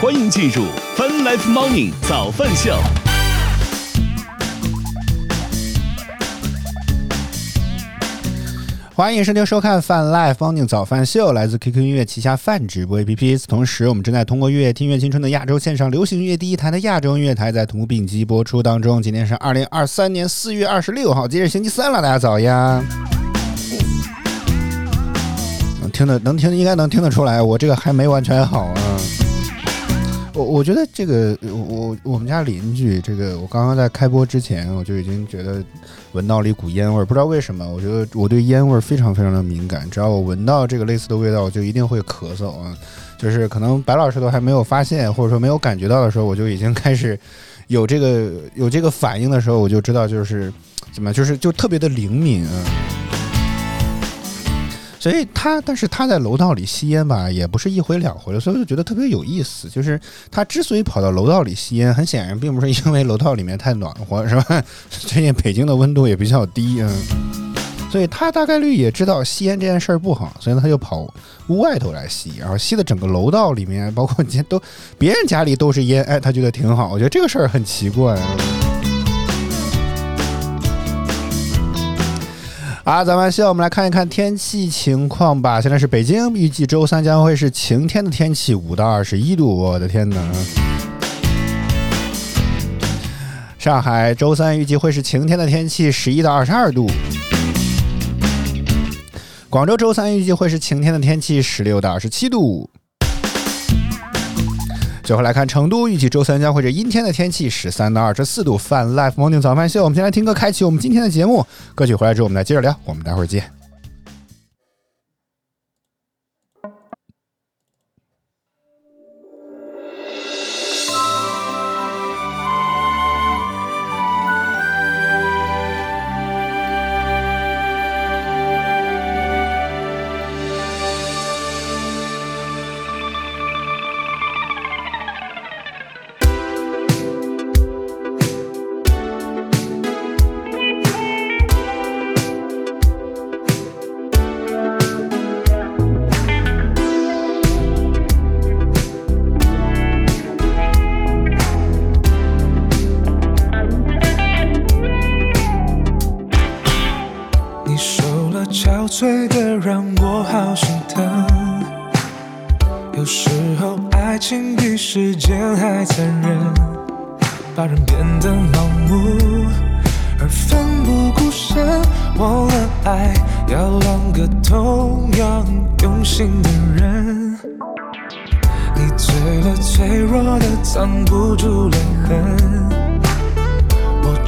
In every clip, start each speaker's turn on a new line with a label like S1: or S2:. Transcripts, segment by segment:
S1: 欢迎进入 Fun Life Morning 早饭秀。
S2: 欢迎收听收看泛 Live Morning 早饭秀，来自 QQ 音乐旗下泛直播 APP。同时，我们正在通过“乐乐听乐青春”的亚洲线上流行音乐第一台的亚洲音乐台，在同步并机播出当中。今天是二零二三年四月二十六号，今日星期三了，大家早呀！能听得能听，应该能听得出来，我这个还没完全好啊。我我觉得这个我我们家邻居这个，我刚刚在开播之前我就已经觉得闻到了一股烟味儿，不知道为什么，我觉得我对烟味儿非常非常的敏感，只要我闻到这个类似的味道，我就一定会咳嗽啊。就是可能白老师都还没有发现或者说没有感觉到的时候，我就已经开始有这个有这个反应的时候，我就知道就是怎么就是就特别的灵敏啊。所以他，但是他在楼道里吸烟吧，也不是一回两回了，所以我就觉得特别有意思。就是他之所以跑到楼道里吸烟，很显然并不是因为楼道里面太暖和，是吧？最近北京的温度也比较低，嗯，所以他大概率也知道吸烟这件事儿不好，所以他就跑屋外头来吸，然后吸的整个楼道里面，包括你都别人家里都是烟，哎，他觉得挺好。我觉得这个事儿很奇怪。好，咱们现在我们来看一看天气情况吧。现在是北京，预计周三将会是晴天的天气，五到二十一度。我的天哪！上海周三预计会是晴天的天气，十一到二十二度。广州周三预计会是晴天的天气，十六到二十七度。最后来看成都，预计周三将会是阴天的天气，十三到二十四度。泛 Life Morning 早饭秀，我们先来听歌，开启我们今天的节目。歌曲回来之后，我们再接着聊。我们待会儿见。
S3: 你瘦了，憔悴的让我好心疼。有时候爱情比时间还残忍，把人变得盲目而奋不顾身，忘了爱要两个同样用心的人。你醉了，脆弱的藏不住泪痕。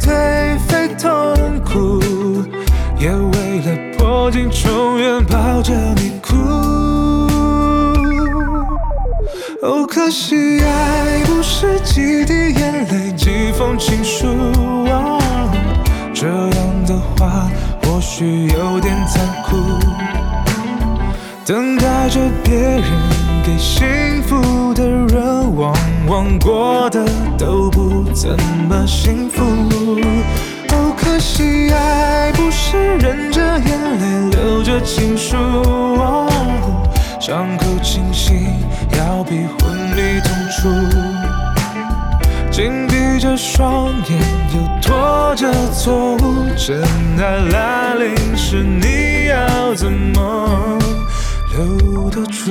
S3: 颓废痛苦，也为了破镜重圆抱着你哭。哦，可惜爱不是几滴眼泪几封情书，哦这样的话或许有点残酷。等待着别人给幸福的人，往往过得都不怎么幸福。哦，可惜爱不是忍着眼泪留着情书，哦伤口清醒要比昏迷痛楚。紧闭着双眼，又拖着错误，真爱来临时，你要怎么留得住？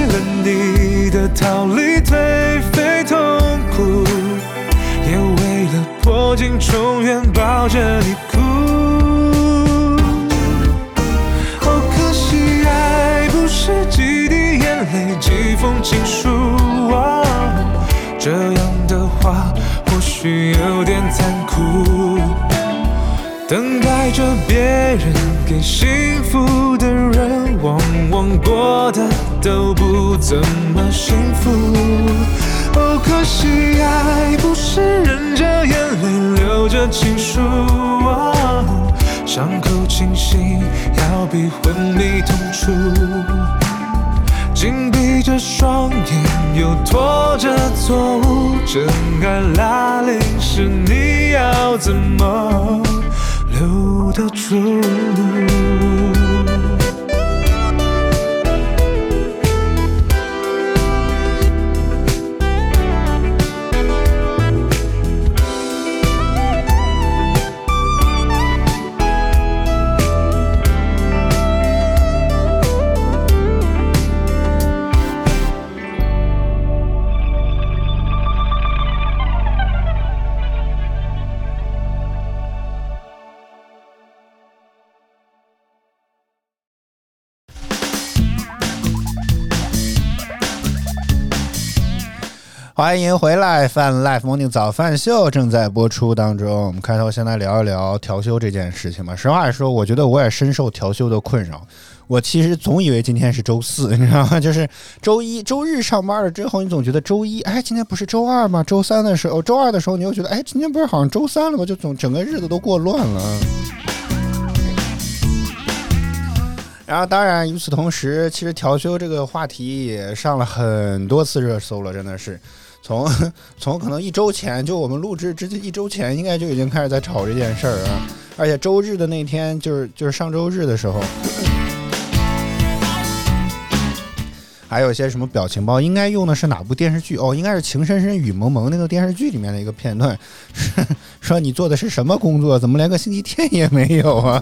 S3: 你的逃离颓废痛苦，也为了破镜重圆抱着你哭。哦，可惜爱不是几滴眼泪几封情书。哦这样的话或许有点残酷。等待着别人给幸福的人，往往过得都不怎么幸福。哦，可惜爱不是忍着眼泪留着情书，哦伤口清醒要比昏迷痛楚。紧闭着双眼，又拖着错误，真爱来临时，你要怎么留得住？
S2: 欢迎回来，饭 Life Morning 早饭秀正在播出当中。我们开头先来聊一聊调休这件事情吧。实话说，我觉得我也深受调休的困扰。我其实总以为今天是周四，你知道吗？就是周一、周日上班了之后，你总觉得周一，哎，今天不是周二吗？周三的时候，周二的时候，你又觉得，哎，今天不是好像周三了吗？就总整个日子都过乱了。然后，当然，与此同时，其实调休这个话题也上了很多次热搜了，真的是。从从可能一周前，就我们录制之前一周前，应该就已经开始在吵这件事儿啊。而且周日的那天，就是就是上周日的时候，还有一些什么表情包，应该用的是哪部电视剧？哦，应该是《情深深雨蒙蒙》那个电视剧里面的一个片段，说你做的是什么工作？怎么连个星期天也没有啊？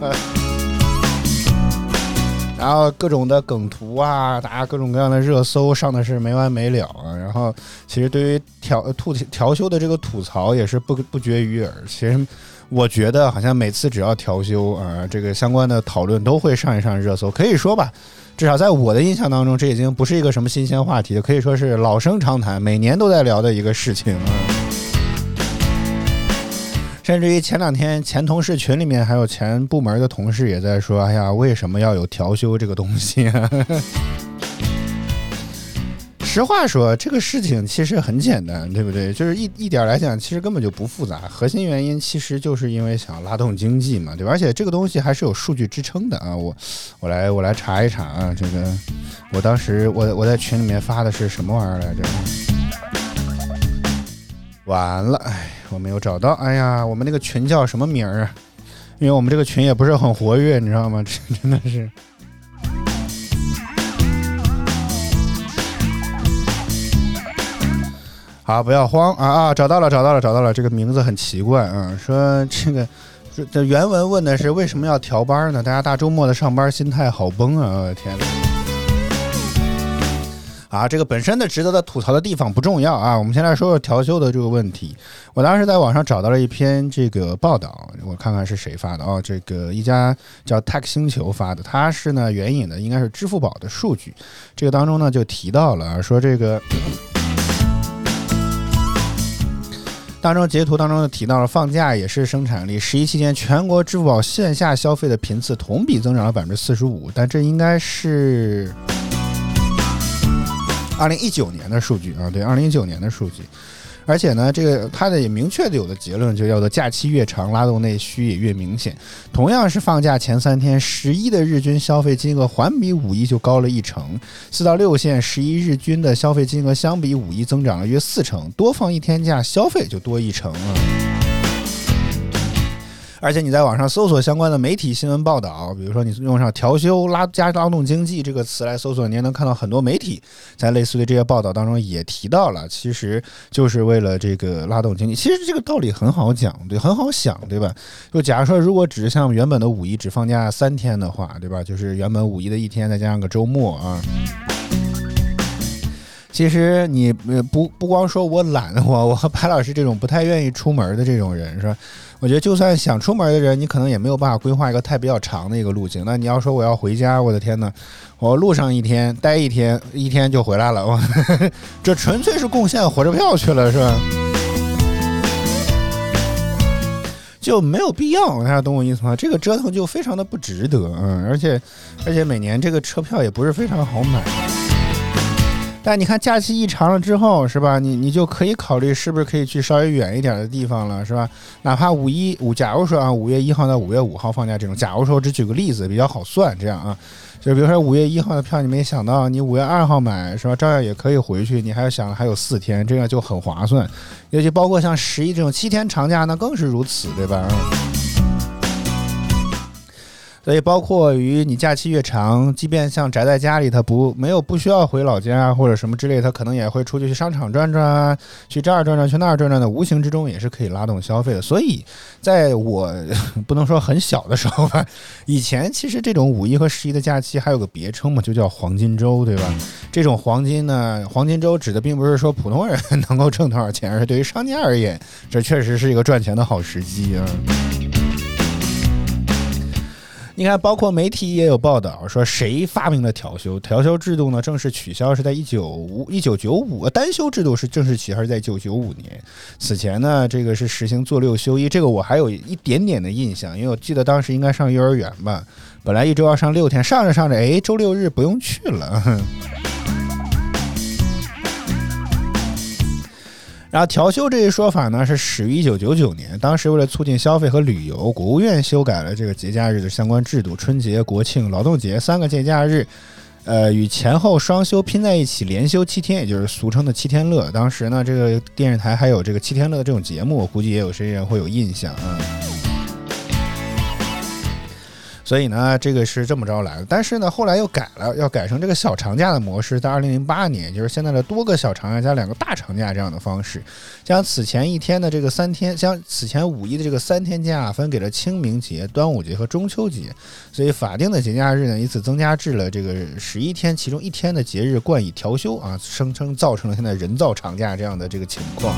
S2: 然后各种的梗图啊，大家各种各样的热搜上的是没完没了啊。然后其实对于调吐调休的这个吐槽也是不不绝于耳。其实我觉得好像每次只要调休啊，这个相关的讨论都会上一上热搜。可以说吧，至少在我的印象当中，这已经不是一个什么新鲜话题，可以说是老生常谈，每年都在聊的一个事情啊。甚至于前两天前同事群里面还有前部门的同事也在说：“哎呀，为什么要有调休这个东西、啊？”实话说，这个事情其实很简单，对不对？就是一一点来讲，其实根本就不复杂。核心原因其实就是因为想拉动经济嘛，对吧？而且这个东西还是有数据支撑的啊。我我来我来查一查啊，这个我当时我我在群里面发的是什么玩意儿来着？完了，哎。我没有找到，哎呀，我们那个群叫什么名儿啊？因为我们这个群也不是很活跃，你知道吗？这 真的是。好，不要慌啊啊！找到了，找到了，找到了！这个名字很奇怪啊，说这个这原文问的是为什么要调班呢？大家大周末的上班心态好崩啊！我的天呐。啊，这个本身的值得的吐槽的地方不重要啊，我们先来说说调休的这个问题。我当时在网上找到了一篇这个报道，我看看是谁发的啊？这个一家叫 Tech 星球发的，它是呢援引的应该是支付宝的数据，这个当中呢就提到了说这个当中截图当中提到了放假也是生产力，十一期间全国支付宝线下消费的频次同比增长了百分之四十五，但这应该是。二零一九年的数据啊，对，二零一九年的数据，而且呢，这个它的也明确的有的结论就叫做假期越长，拉动内需也越明显。同样是放假前三天，十一的日均消费金额环比五一就高了一成，四到六线十一日均的消费金额相比五一增长了约四成，多放一天假消费就多一成了。而且你在网上搜索相关的媒体新闻报道，比如说你用上“调休拉加劳动经济”这个词来搜索，你也能看到很多媒体在类似的这些报道当中也提到了，其实就是为了这个拉动经济。其实这个道理很好讲，对，很好想，对吧？就假如说，如果只是像原本的五一只放假三天的话，对吧？就是原本五一的一天再加上个周末啊。其实你不不光说我懒，我我和白老师这种不太愿意出门的这种人是吧？我觉得就算想出门的人，你可能也没有办法规划一个太比较长的一个路径。那你要说我要回家，我的天呐，我路上一天待一天，一天就回来了，我这纯粹是贡献火车票去了是吧？就没有必要，大家懂我意思吗？这个折腾就非常的不值得，嗯，而且而且每年这个车票也不是非常好买。但你看假期一长了之后，是吧？你你就可以考虑是不是可以去稍微远一点的地方了，是吧？哪怕五一五，假如说啊，五月一号到五月五号放假这种，假如说只举个例子比较好算，这样啊，就比如说五月一号的票，你没想到你五月二号买，是吧？照样也可以回去，你还要想还有四天，这样就很划算。尤其包括像十一这种七天长假，那更是如此，对吧？所以，包括于你假期越长，即便像宅在家里，他不没有不需要回老家或者什么之类，他可能也会出去去商场转转，去这儿转转，去那儿转转的，无形之中也是可以拉动消费的。所以，在我不能说很小的时候吧，以前其实这种五一和十一的假期还有个别称嘛，就叫黄金周，对吧？这种黄金呢，黄金周指的并不是说普通人能够挣多少钱，而是对于商家而言，这确实是一个赚钱的好时机啊。你看，包括媒体也有报道说，谁发明了调休？调休制度呢？正式取消是在一九五一九九五，单休制度是正式取消是在一九九五年。此前呢，这个是实行做六休一，这个我还有一点点的印象，因为我记得当时应该上幼儿园吧，本来一周要上六天，上着上着，哎，周六日不用去了。然后调休这一说法呢，是始于一九九九年。当时为了促进消费和旅游，国务院修改了这个节假日的相关制度，春节、国庆、劳动节三个节假日，呃，与前后双休拼在一起，连休七天，也就是俗称的七天乐。当时呢，这个电视台还有这个七天乐的这种节目，我估计也有些人会有印象啊。所以呢，这个是这么着来的，但是呢，后来又改了，要改成这个小长假的模式，在二零零八年，就是现在的多个小长假加两个大长假这样的方式，将此前一天的这个三天，将此前五一的这个三天假分给了清明节、端午节和中秋节，所以法定的节假日呢，以此增加至了这个十一天，其中一天的节日冠以调休啊，声称造成了现在人造长假这样的这个情况。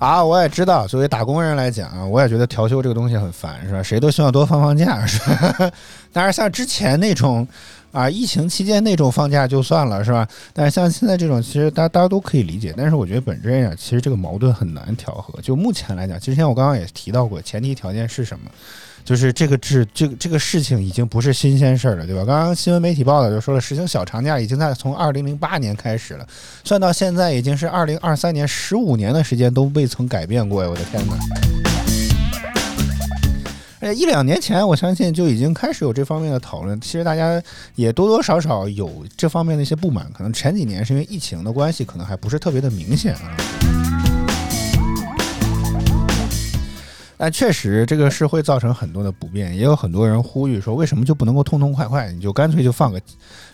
S2: 啊，我也知道，作为打工人来讲啊，我也觉得调休这个东西很烦，是吧？谁都希望多放放假，是吧？但是像之前那种，啊，疫情期间那种放假就算了，是吧？但是像现在这种，其实大大家都可以理解。但是我觉得本质上，其实这个矛盾很难调和。就目前来讲，之前我刚刚也提到过，前提条件是什么？就是这个制，这个这个事情已经不是新鲜事儿了，对吧？刚刚新闻媒体报道就说了，实行小长假已经在从二零零八年开始了，算到现在已经是二零二三年，十五年的时间都未曾改变过呀！我的天哪！哎，一两年前我相信就已经开始有这方面的讨论，其实大家也多多少少有这方面的一些不满，可能前几年是因为疫情的关系，可能还不是特别的明显啊。但确实，这个是会造成很多的不便，也有很多人呼吁说，为什么就不能够痛痛快快，你就干脆就放个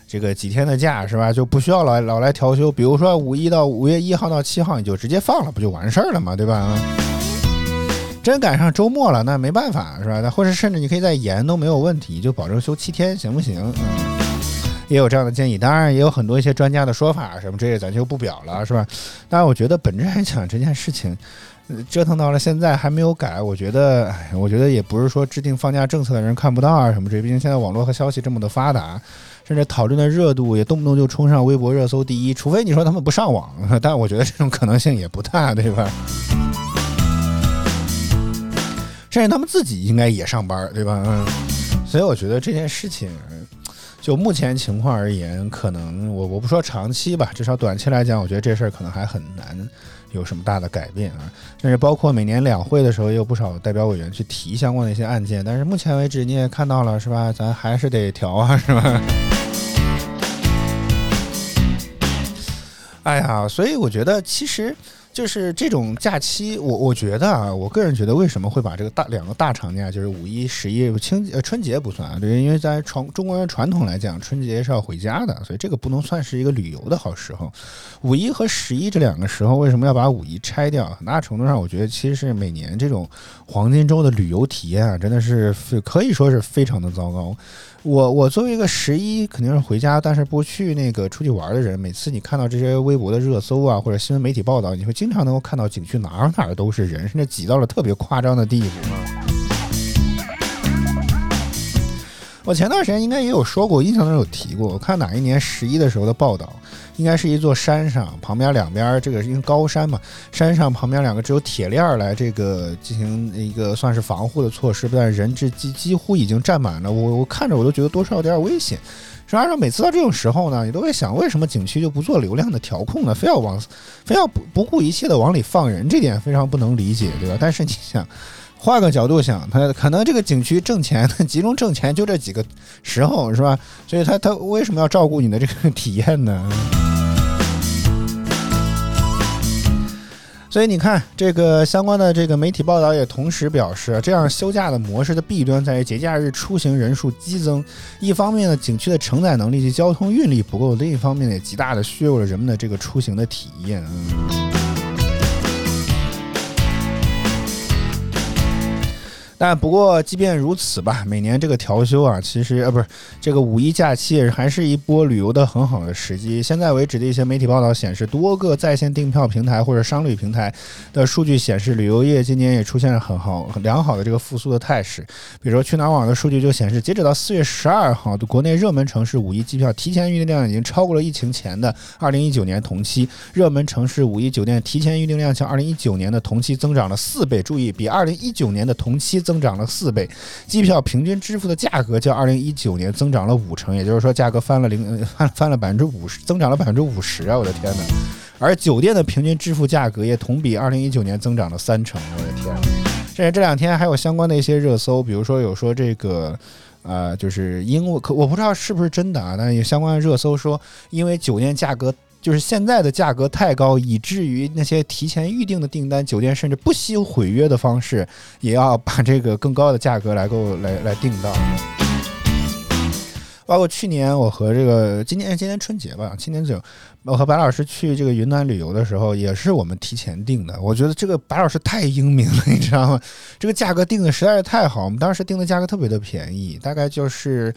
S2: 这个几天的假，是吧？就不需要老老来调休，比如说五一到五月一号到七号，你就直接放了，不就完事儿了嘛？对吧？真赶上周末了，那没办法，是吧？那或者甚至你可以再延都没有问题，就保证休七天，行不行？嗯，也有这样的建议，当然也有很多一些专家的说法，什么这些咱就不表了，是吧？当然，我觉得本质来讲，这件事情。折腾到了现在还没有改，我觉得，我觉得也不是说制定放假政策的人看不到啊什么这，毕竟现在网络和消息这么的发达，甚至讨论的热度也动不动就冲上微博热搜第一，除非你说他们不上网，但我觉得这种可能性也不大，对吧？甚至他们自己应该也上班，对吧？嗯，所以我觉得这件事情，就目前情况而言，可能我我不说长期吧，至少短期来讲，我觉得这事儿可能还很难。有什么大的改变啊？甚至包括每年两会的时候，也有不少代表委员去提相关的一些案件。但是目前为止，你也看到了是吧？咱还是得调啊，是吧？哎呀，所以我觉得，其实就是这种假期，我我觉得啊，我个人觉得为什么会把这个大两个大长假，就是五一、十一、清呃春节不算啊，对，因为在传中国人传统来讲，春节是要回家的，所以这个不能算是一个旅游的好时候。五一和十一这两个时候，为什么要把五一拆掉？很大程度上，我觉得其实是每年这种黄金周的旅游体验啊，真的是可以说是非常的糟糕。我我作为一个十一肯定是回家，但是不去那个出去玩的人，每次你看到这些微博的热搜啊，或者新闻媒体报道，你会经常能够看到景区哪儿哪儿都是人，甚至挤到了特别夸张的地步我前段时间应该也有说过，印象中有提过，我看哪一年十一的时候的报道。应该是一座山上，旁边两边这个因为高山嘛，山上旁边两个只有铁链来这个进行一个算是防护的措施，但是人质几几乎已经站满了，我我看着我都觉得多少有点危险。实际上每次到这种时候呢，你都会想，为什么景区就不做流量的调控呢？非要往，非要不不顾一切的往里放人，这点非常不能理解，对吧？但是你想，换个角度想，他可能这个景区挣钱，集中挣钱就这几个时候，是吧？所以他他为什么要照顾你的这个体验呢？所以你看，这个相关的这个媒体报道也同时表示，这样休假的模式的弊端在于节假日出行人数激增，一方面呢，景区的承载能力及交通运力不够，另一方面也极大的削弱了人们的这个出行的体验。但不过，即便如此吧，每年这个调休啊，其实呃不是这个五一假期，还是一波旅游的很好的时机。现在为止的一些媒体报道显示，多个在线订票平台或者商旅平台的数据显示，旅游业今年也出现了很好、很良好的这个复苏的态势。比如说，去哪儿网的数据就显示，截止到四月十二号，国内热门城市五一机票提前预订量已经超过了疫情前的二零一九年同期。热门城市五一酒店提前预订量较二零一九年的同期增长了四倍，注意，比二零一九年的同期。增长了四倍，机票平均支付的价格较二零一九年增长了五成，也就是说价格翻了零翻翻了百分之五十，增长了百分之五十啊！我的天哪！而酒店的平均支付价格也同比二零一九年增长了三成，我的天！甚至这两天还有相关的一些热搜，比如说有说这个，呃，就是因为可我不知道是不是真的啊，但是有相关的热搜说，因为酒店价格。就是现在的价格太高，以至于那些提前预定的订单，酒店甚至不惜毁约的方式，也要把这个更高的价格来够来来订到。包括去年我和这个今年今年春节吧，今年就我和白老师去这个云南旅游的时候，也是我们提前订的。我觉得这个白老师太英明了，你知道吗？这个价格定的实在是太好，我们当时定的价格特别的便宜，大概就是。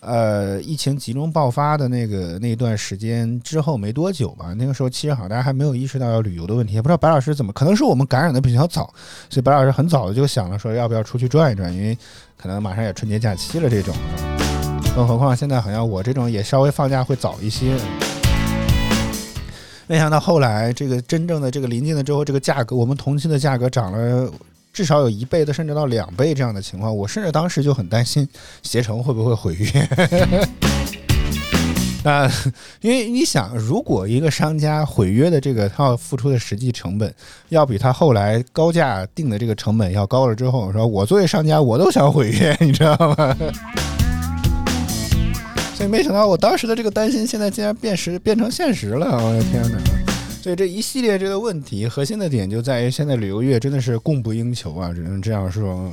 S2: 呃，疫情集中爆发的那个那段时间之后没多久吧，那个时候其实好像大家还没有意识到要旅游的问题，也不知道白老师怎么，可能是我们感染的比较早，所以白老师很早的就想了说要不要出去转一转，因为可能马上也春节假期了这种，更何况现在好像我这种也稍微放假会早一些，没想到后来这个真正的这个临近了之后，这个价格我们同期的价格涨了。至少有一倍的，甚至到两倍这样的情况，我甚至当时就很担心携程会不会毁约。那，因为你想，如果一个商家毁约的这个他要付出的实际成本，要比他后来高价定的这个成本要高了之后，说我作为商家，我都想毁约，你知道吗？所以没想到我当时的这个担心，现在竟然变实变成现实了，我的天哪！所以这一系列这个问题，核心的点就在于现在旅游业真的是供不应求啊，只能这样说。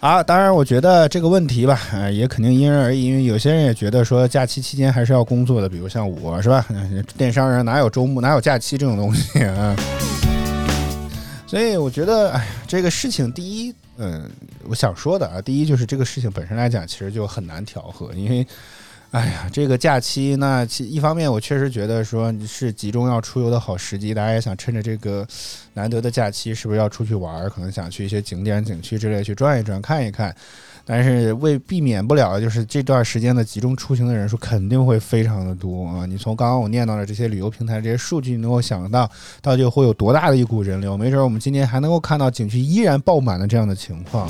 S2: 啊，当然，我觉得这个问题吧，啊，也肯定因人而异，因为有些人也觉得说假期期间还是要工作的，比如像我是吧，电商人哪有周末哪有假期这种东西啊？所以我觉得，哎呀，这个事情第一。嗯，我想说的啊，第一就是这个事情本身来讲，其实就很难调和，因为，哎呀，这个假期，那其一方面我确实觉得说是集中要出游的好时机，大家也想趁着这个难得的假期，是不是要出去玩儿？可能想去一些景点、景区之类去转一转、看一看。但是为避免不了，就是这段时间的集中出行的人数肯定会非常的多啊！你从刚刚我念到的这些旅游平台这些数据，能够想到到底会有多大的一股人流？没准我们今年还能够看到景区依然爆满的这样的情况。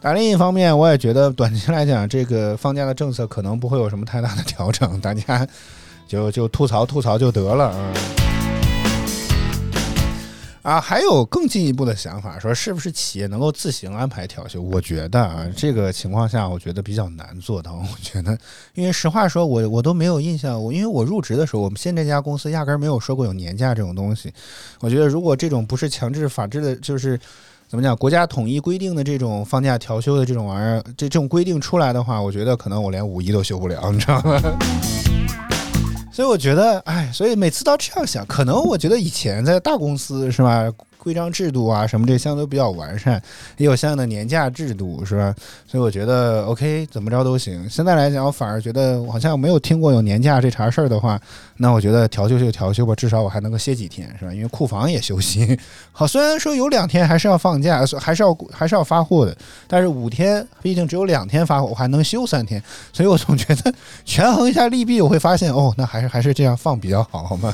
S2: 但另一方面，我也觉得短期来讲，这个放假的政策可能不会有什么太大的调整，大家就就吐槽吐槽就得了啊。啊，还有更进一步的想法，说是不是企业能够自行安排调休？我觉得啊，这个情况下，我觉得比较难做到。我觉得，因为实话说，我我都没有印象，我因为我入职的时候，我们现在这家公司压根儿没有说过有年假这种东西。我觉得，如果这种不是强制法制的，就是怎么讲，国家统一规定的这种放假调休的这种玩意儿，这这种规定出来的话，我觉得可能我连五一都休不了，你知道吗？所以我觉得，哎，所以每次都这样想，可能我觉得以前在大公司是吧？规章制度啊，什么这相对比较完善，也有相应的年假制度，是吧？所以我觉得 OK，怎么着都行。现在来讲，我反而觉得好像没有听过有年假这茬事儿的话，那我觉得调休就调休吧，至少我还能够歇几天，是吧？因为库房也休息。好，虽然说有两天还是要放假，还是要还是要发货的，但是五天毕竟只有两天发货，我还能休三天，所以我总觉得权衡一下利弊，我会发现哦，那还是还是这样放比较好，好吗？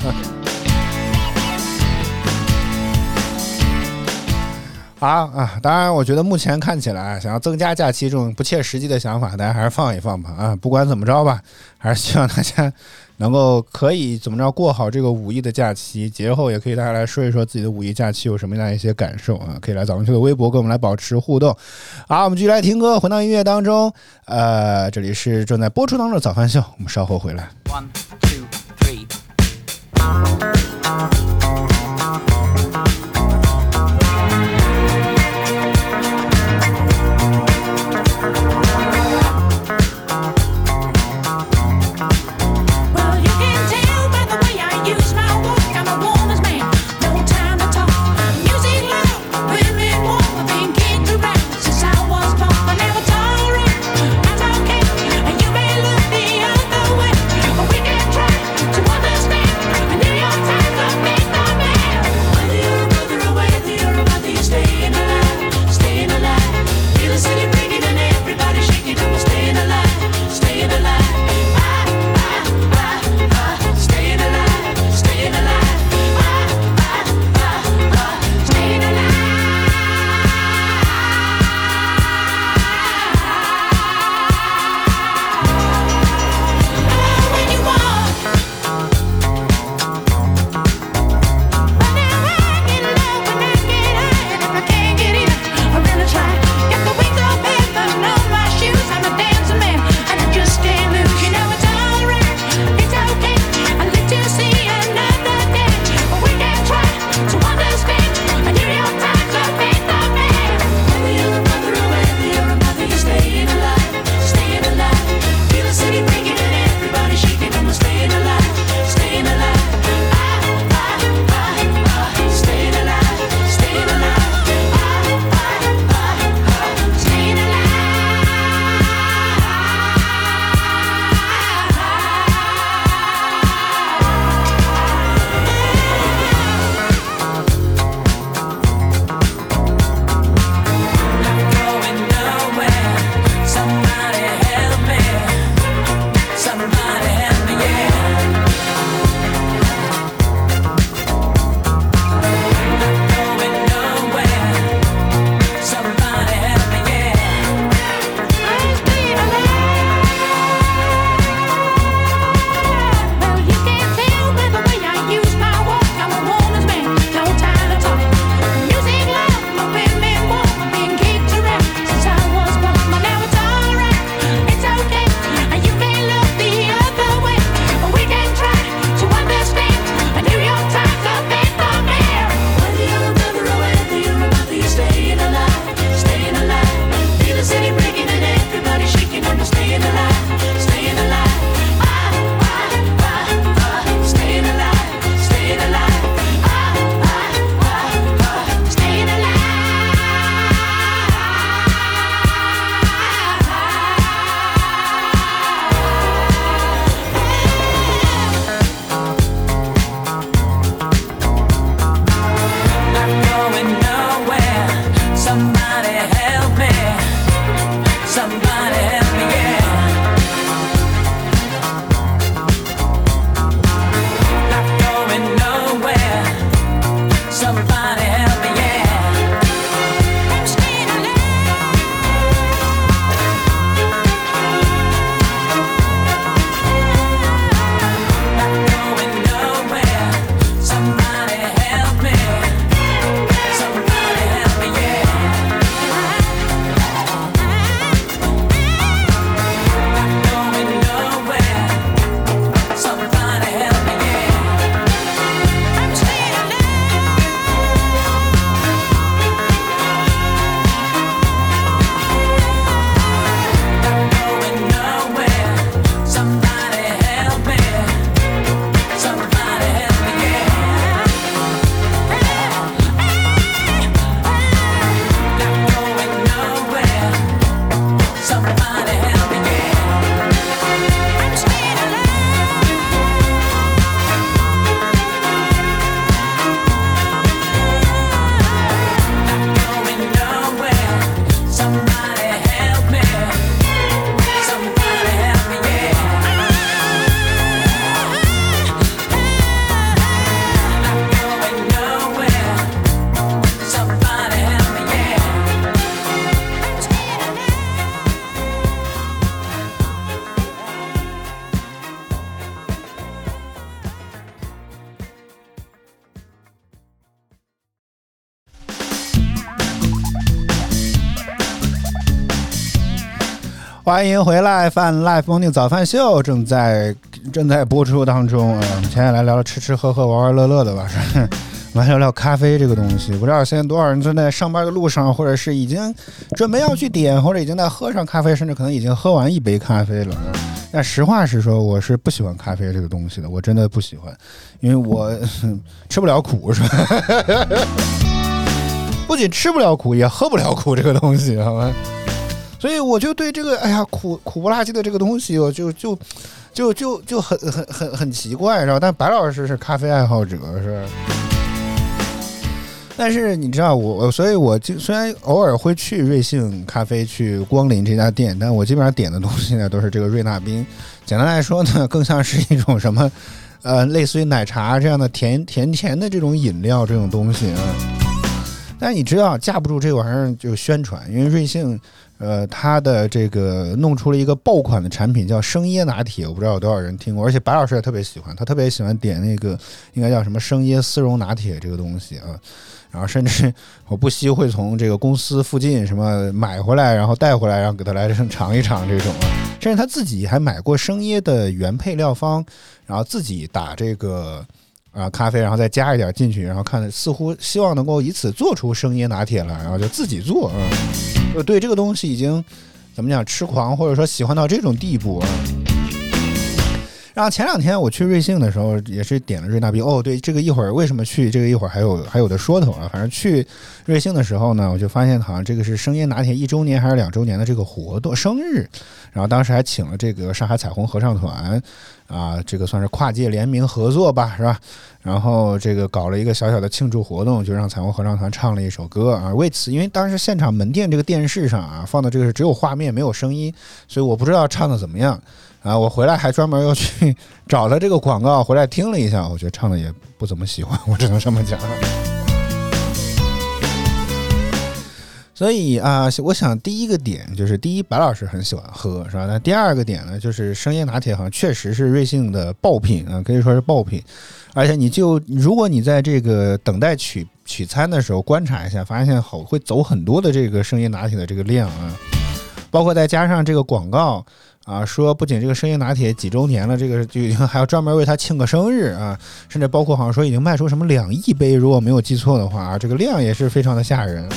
S2: 好啊，当然，我觉得目前看起来，想要增加假期这种不切实际的想法，大家还是放一放吧。啊，不管怎么着吧，还是希望大家能够可以怎么着过好这个五一的假期。节后也可以大家来说一说自己的五一假期有什么样一些感受啊，可以来早上去的微博跟我们来保持互动。好，我们继续来听歌，回到音乐当中。呃，这里是正在播出当中的早饭秀，我们稍后回来。One two three。欢迎回来，饭 Life Morning 早饭秀正在正在播出当中啊！我们接下来聊聊吃吃喝喝、玩玩乐乐的吧，来聊聊咖啡这个东西。不知道现在多少人正在上班的路上，或者是已经准备要去点，或者已经在喝上咖啡，甚至可能已经喝完一杯咖啡了。但实话实说，我是不喜欢咖啡这个东西的，我真的不喜欢，因为我吃不了苦，是吧？不仅吃不了苦，也喝不了苦这个东西，好吧？所以我就对这个，哎呀，苦苦不拉几的这个东西，我就就就就就很很很很奇怪，知道但白老师是咖啡爱好者，是。但是你知道我，所以我就虽然偶尔会去瑞幸咖啡去光临这家店，但我基本上点的东西呢都是这个瑞纳冰。简单来说呢，更像是一种什么，呃，类似于奶茶这样的甜甜甜的这种饮料这种东西啊。但你知道架不住这玩意儿就宣传，因为瑞幸。呃，他的这个弄出了一个爆款的产品，叫生椰拿铁，我不知道有多少人听过，而且白老师也特别喜欢，他特别喜欢点那个应该叫什么生椰丝绒拿铁这个东西啊，然后甚至我不惜会从这个公司附近什么买回来，然后带回来，然后给他来尝一尝这种啊，甚至他自己还买过生椰的原配料方，然后自己打这个啊咖啡，然后再加一点进去，然后看似乎希望能够以此做出生椰拿铁来，然后就自己做啊。呃对这个东西已经怎么讲痴狂，或者说喜欢到这种地步啊。然后前两天我去瑞幸的时候，也是点了瑞纳冰。哦，对，这个一会儿为什么去？这个一会儿还有还有的说头啊。反正去瑞幸的时候呢，我就发现好像这个是生椰拿铁一周年还是两周年的这个活动生日。然后当时还请了这个上海彩虹合唱团啊，这个算是跨界联名合作吧，是吧？然后这个搞了一个小小的庆祝活动，就让彩虹合唱团唱了一首歌啊。为此，因为当时现场门店这个电视上啊放的这个是只有画面没有声音，所以我不知道唱的怎么样。啊，我回来还专门又去 找了这个广告回来听了一下，我觉得唱的也不怎么喜欢，我只能这么讲。所以啊，我想第一个点就是第一，白老师很喜欢喝，是吧？那第二个点呢，就是生椰拿铁好像确实是瑞幸的爆品啊，可以说是爆品。而且你就如果你在这个等待取取餐的时候观察一下，发现好会走很多的这个生椰拿铁的这个量啊，包括再加上这个广告。啊，说不仅这个生椰拿铁几周年了，这个就已经还要专门为他庆个生日啊，甚至包括好像说已经卖出什么两亿杯，如果没有记错的话啊，这个量也是非常的吓人，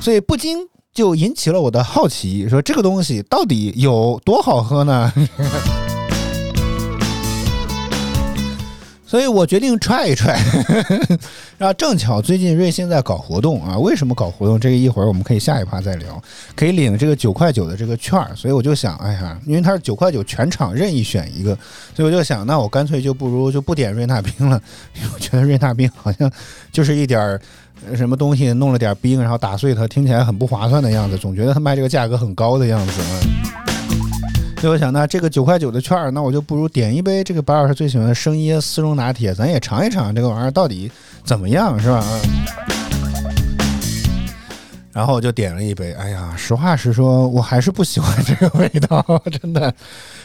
S2: 所以不禁就引起了我的好奇，说这个东西到底有多好喝呢？所以我决定踹一踹，然后正巧最近瑞幸在搞活动啊，为什么搞活动？这个一会儿我们可以下一趴再聊，可以领这个九块九的这个券。所以我就想，哎呀，因为它是九块九全场任意选一个，所以我就想，那我干脆就不如就不点瑞纳冰了，因为我觉得瑞纳冰好像就是一点儿什么东西弄了点冰，然后打碎它，听起来很不划算的样子，总觉得它卖这个价格很高的样子。所以我想，呢这个九块九的券，那我就不如点一杯这个白老师最喜欢的生椰丝绒拿铁，咱也尝一尝这个玩意儿到底怎么样，是吧？然后我就点了一杯，哎呀，实话实说，我还是不喜欢这个味道，真的。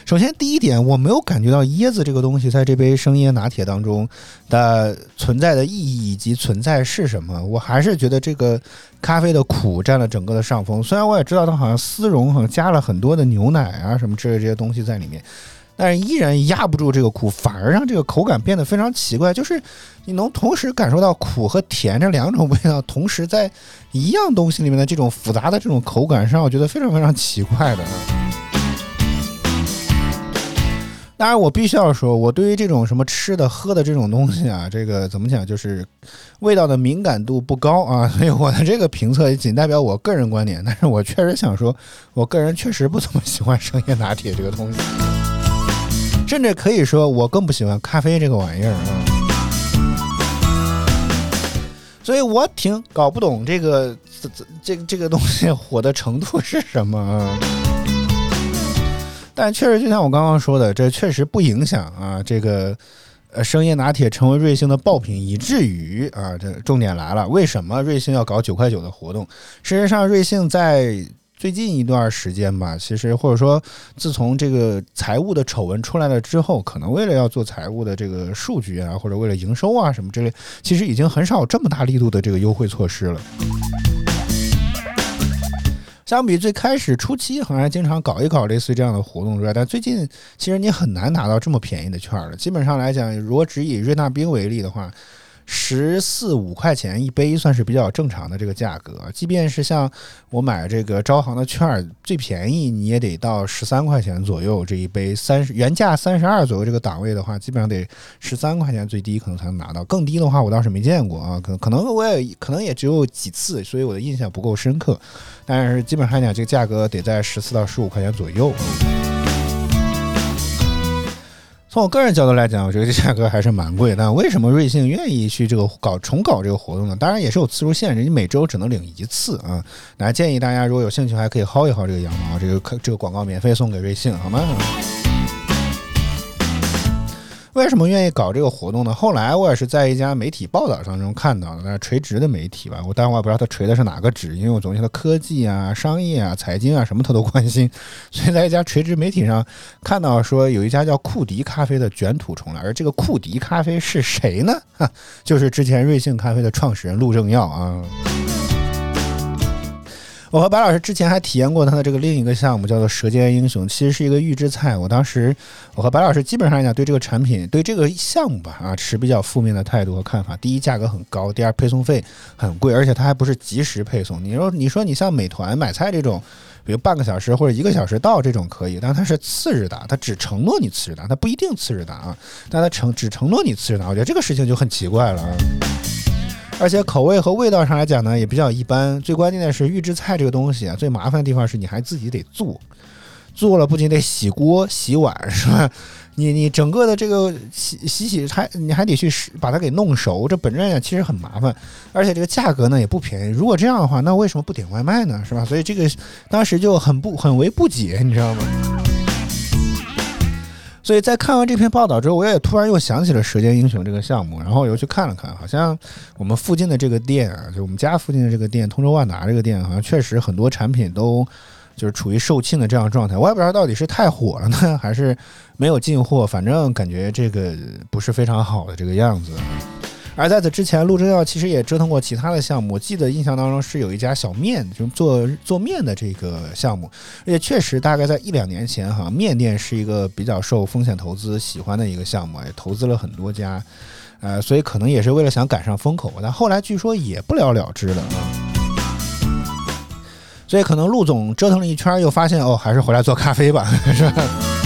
S2: 首先，第一点，我没有感觉到椰子这个东西在这杯生椰拿铁当中的存在的意义以及存在是什么。我还是觉得这个咖啡的苦占了整个的上风。虽然我也知道它好像丝绒好像加了很多的牛奶啊什么之类这些东西在里面，但是依然压不住这个苦，反而让这个口感变得非常奇怪。就是你能同时感受到苦和甜这两种味道，同时在一样东西里面的这种复杂的这种口感上，我觉得非常非常奇怪的。当然，我必须要说，我对于这种什么吃的、喝的这种东西啊，这个怎么讲，就是味道的敏感度不高啊。所以我的这个评测也仅代表我个人观点。但是我确实想说，我个人确实不怎么喜欢生椰拿铁这个东西，甚至可以说我更不喜欢咖啡这个玩意儿啊。所以我挺搞不懂这个这这这个东西 火的程度是什么啊。但确实，就像我刚刚说的，这确实不影响啊。这个，呃，生椰拿铁成为瑞幸的爆品，以至于啊，这重点来了，为什么瑞幸要搞九块九的活动？事实上，瑞幸在最近一段时间吧，其实或者说自从这个财务的丑闻出来了之后，可能为了要做财务的这个数据啊，或者为了营收啊什么之类，其实已经很少有这么大力度的这个优惠措施了。相比最开始初期，好像经常搞一搞类似这样的活动之外，但最近其实你很难拿到这么便宜的券了。基本上来讲，如果只以瑞纳冰为例的话。十四五块钱一杯算是比较正常的这个价格，即便是像我买这个招行的券，最便宜你也得到十三块钱左右这一杯，三十原价三十二左右这个档位的话，基本上得十三块钱最低可能才能拿到，更低的话我倒是没见过啊，可可能我也可能也只有几次，所以我的印象不够深刻，但是基本上讲这个价格得在十四到十五块钱左右。从我个人角度来讲，我觉得这价格还是蛮贵。但为什么瑞幸愿意去这个搞重搞这个活动呢？当然也是有次数限制，你每周只能领一次啊。那建议大家如果有兴趣，还可以薅一薅这个羊毛，这个可这个广告免费送给瑞幸，好吗？为什么愿意搞这个活动呢？后来我也是在一家媒体报道当中看到的，那是垂直的媒体吧。我当然我也不知道他垂的是哪个职，因为我总觉得科技啊、商业啊、财经啊什么他都关心。所以在一家垂直媒体上看到说，有一家叫库迪咖啡的卷土重来。而这个库迪咖啡是谁呢？哈，就是之前瑞幸咖啡的创始人陆正耀啊。我和白老师之前还体验过他的这个另一个项目，叫做《舌尖英雄》，其实是一个预制菜。我当时，我和白老师基本上来讲，对这个产品、对这个项目吧，啊，持比较负面的态度和看法。第一，价格很高；第二，配送费 很贵，而且它还不是及时配送。你说，你说你像美团买菜这种，比如半个小时或者一个小时到这种可以，但它是次日达，它只承诺你次日达，它不一定次日达啊，但它承只承诺你次日达，我觉得这个事情就很奇怪了啊。而且口味和味道上来讲呢，也比较一般。最关键的是预制菜这个东西啊，最麻烦的地方是你还自己得做，做了不仅得洗锅洗碗，是吧？你你整个的这个洗洗洗还你还得去把它给弄熟，这本质上其实很麻烦，而且这个价格呢也不便宜。如果这样的话，那为什么不点外卖呢？是吧？所以这个当时就很不很为不解，你知道吗？所以在看完这篇报道之后，我也突然又想起了《舌尖英雄》这个项目，然后我又去看了看，好像我们附近的这个店啊，就我们家附近的这个店，通州万达这个店，好像确实很多产品都就是处于售罄的这样状态。我也不知道到底是太火了呢，还是没有进货，反正感觉这个不是非常好的这个样子。而在此之前，陆正耀其实也折腾过其他的项目。我记得印象当中是有一家小面，就做做面的这个项目，而且确实大概在一两年前，哈，面店是一个比较受风险投资喜欢的一个项目，也投资了很多家，呃，所以可能也是为了想赶上风口，但后来据说也不了了之了啊。所以可能陆总折腾了一圈，又发现哦，还是回来做咖啡吧，是吧？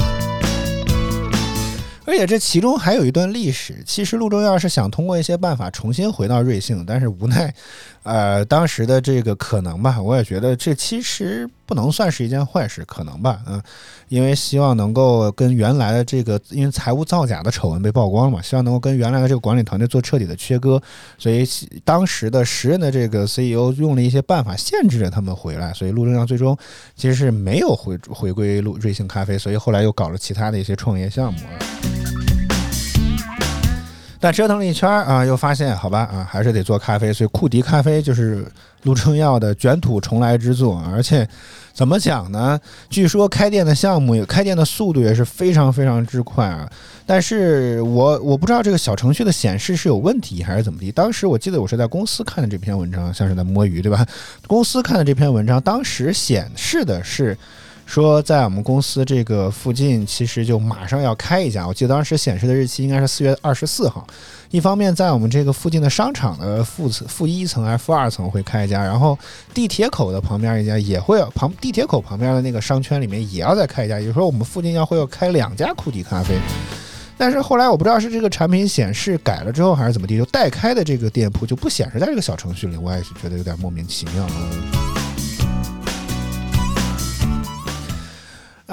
S2: 而且这其中还有一段历史。其实陆正耀是想通过一些办法重新回到瑞幸，但是无奈，呃，当时的这个可能吧，我也觉得这其实不能算是一件坏事，可能吧，嗯，因为希望能够跟原来的这个，因为财务造假的丑闻被曝光了嘛，希望能够跟原来的这个管理团队做彻底的切割，所以当时的时任的这个 CEO 用了一些办法限制着他们回来，所以陆正耀最终其实是没有回回归陆瑞幸咖啡，所以后来又搞了其他的一些创业项目啊。但折腾了一圈啊，又发现好吧啊，还是得做咖啡，所以库迪咖啡就是陆正耀的卷土重来之作。而且怎么讲呢？据说开店的项目，开店的速度也是非常非常之快啊。但是我我不知道这个小程序的显示是有问题还是怎么地。当时我记得我是在公司看的这篇文章，像是在摸鱼对吧？公司看的这篇文章，当时显示的是。说在我们公司这个附近，其实就马上要开一家。我记得当时显示的日期应该是四月二十四号。一方面在我们这个附近的商场的负层、负一层还是负二层会开一家，然后地铁口的旁边一家也会旁地铁口旁边的那个商圈里面也要再开一家。也就是说，我们附近要会要开两家库迪咖啡。但是后来我不知道是这个产品显示改了之后还是怎么地，就代开的这个店铺就不显示在这个小程序里。我也是觉得有点莫名其妙。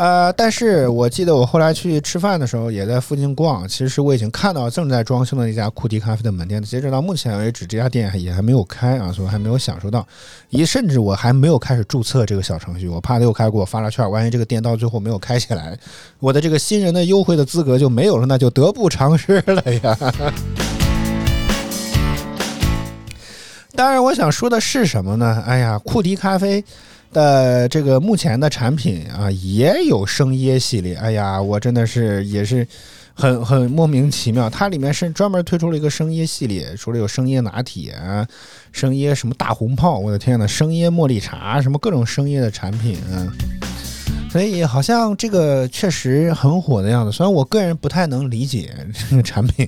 S2: 呃，但是我记得我后来去吃饭的时候，也在附近逛。其实我已经看到正在装修的那家库迪咖啡的门店。截止到目前为止，这家店也还没有开啊，所以还没有享受到。一甚至我还没有开始注册这个小程序，我怕他又开给我发了券，万一这个店到最后没有开起来，我的这个新人的优惠的资格就没有了，那就得不偿失了呀。当然，我想说的是什么呢？哎呀，库迪咖啡。的这个目前的产品啊，也有生椰系列。哎呀，我真的是也是，很很莫名其妙。它里面是专门推出了一个生椰系列，除了有生椰拿铁、生椰什么大红炮，我的天呐，生椰茉莉茶，什么各种生椰的产品啊。所以好像这个确实很火的样子，虽然我个人不太能理解这个产品，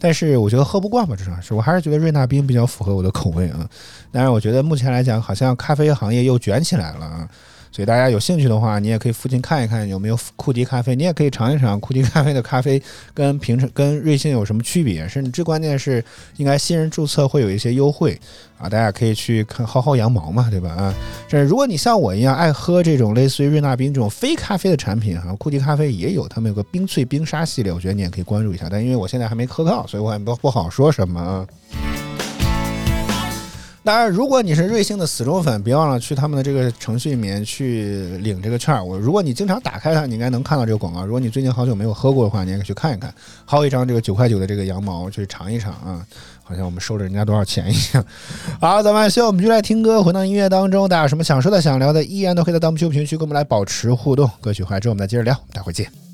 S2: 但是我觉得喝不惯吧，至少是我还是觉得瑞纳冰比较符合我的口味啊。当然，我觉得目前来讲，好像咖啡行业又卷起来了啊。所以大家有兴趣的话，你也可以附近看一看有没有库迪咖啡，你也可以尝一尝库迪咖啡的咖啡跟平常跟瑞幸有什么区别，甚至最关键是应该新人注册会有一些优惠啊，大家可以去看薅薅羊毛嘛，对吧？啊，这如果你像我一样爱喝这种类似于瑞纳冰这种非咖啡的产品哈，库迪咖啡也有，他们有个冰萃冰沙系列，我觉得你也可以关注一下。但因为我现在还没喝到，所以我也不不好说什么。当然，如果你是瑞幸的死忠粉，别忘了去他们的这个程序里面去领这个券。我如果你经常打开它，你应该能看到这个广告。如果你最近好久没有喝过的话，你也可以去看一看，薅一张这个九块九的这个羊毛去尝一尝啊，好像我们收了人家多少钱一样。好，咱们需要我们就来听歌，回到音乐当中。大家有什么想说的、想聊的，依然都可以在弹幕区评论区跟我们来保持互动。歌曲回来之后，我们再接着聊，待会儿见。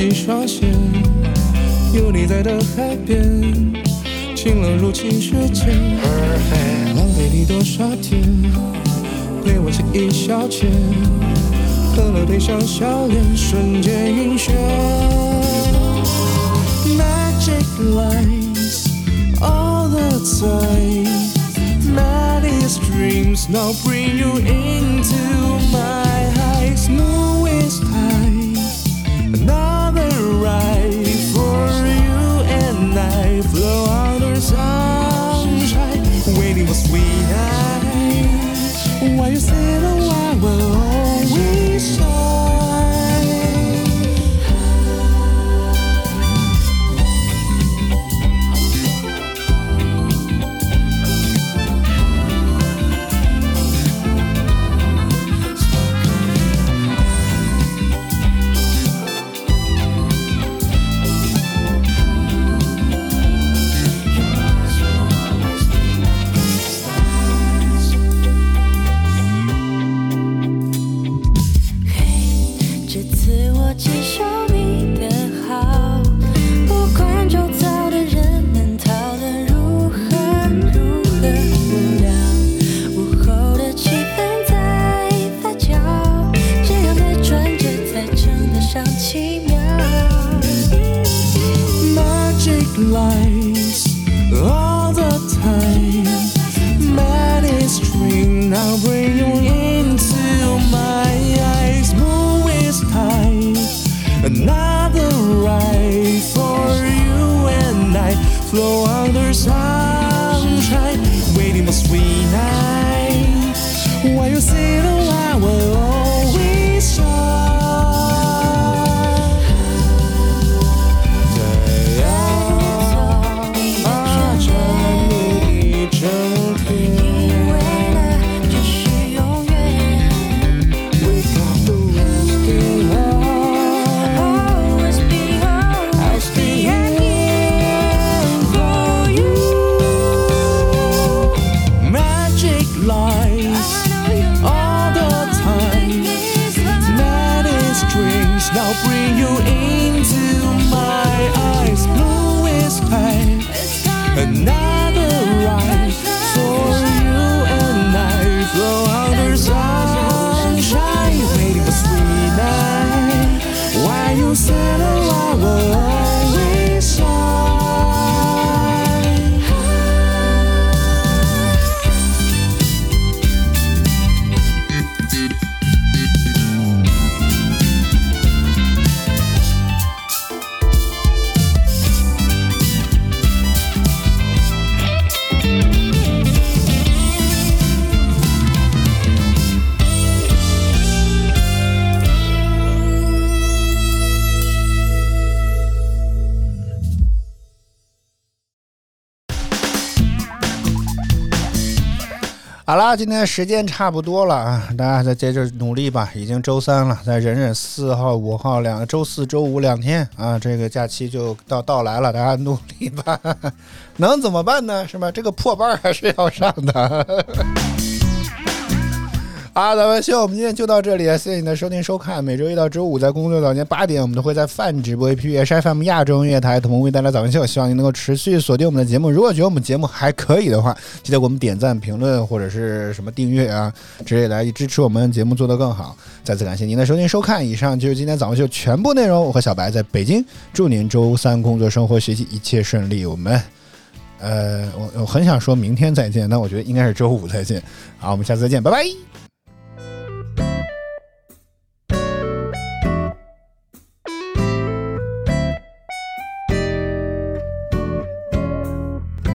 S3: 穿透了几双鞋，有你在的海边，晴朗如清水间。浪费你多少天，陪我轻易消遣，喝了杯上笑脸，瞬间晕眩。Magic lights all the time, Maddest dreams now bring you into my smooth as time. Ride for you and I flow under sunshine, waiting for. While you
S2: 好啦，今天时间差不多了啊，大家再接着努力吧。已经周三了，再忍忍四号、五号两周四周五两天啊，这个假期就到到来了，大家努力吧。能怎么办呢？是吧？这个破班还是要上的。好，咱们秀，我们今天就到这里，谢谢你的收听收看。每周一到周五在工作早间八点，我们都会在泛直播 APP、H FM 亚洲音乐台同步为大家早安秀。希望您能够持续锁定我们的节目。如果觉得我们节目还可以的话，记得给我们点赞、评论或者是什么订阅啊之类来支持我们节目做得更好。再次感谢您的收听收看，以上就是今天早上秀全部内容。我和小白在北京，祝您周三工作、生活、学习一切顺利。我们。呃，我我很想说明天再见，但我觉得应该是周五再见。好，我们下次再见，拜拜。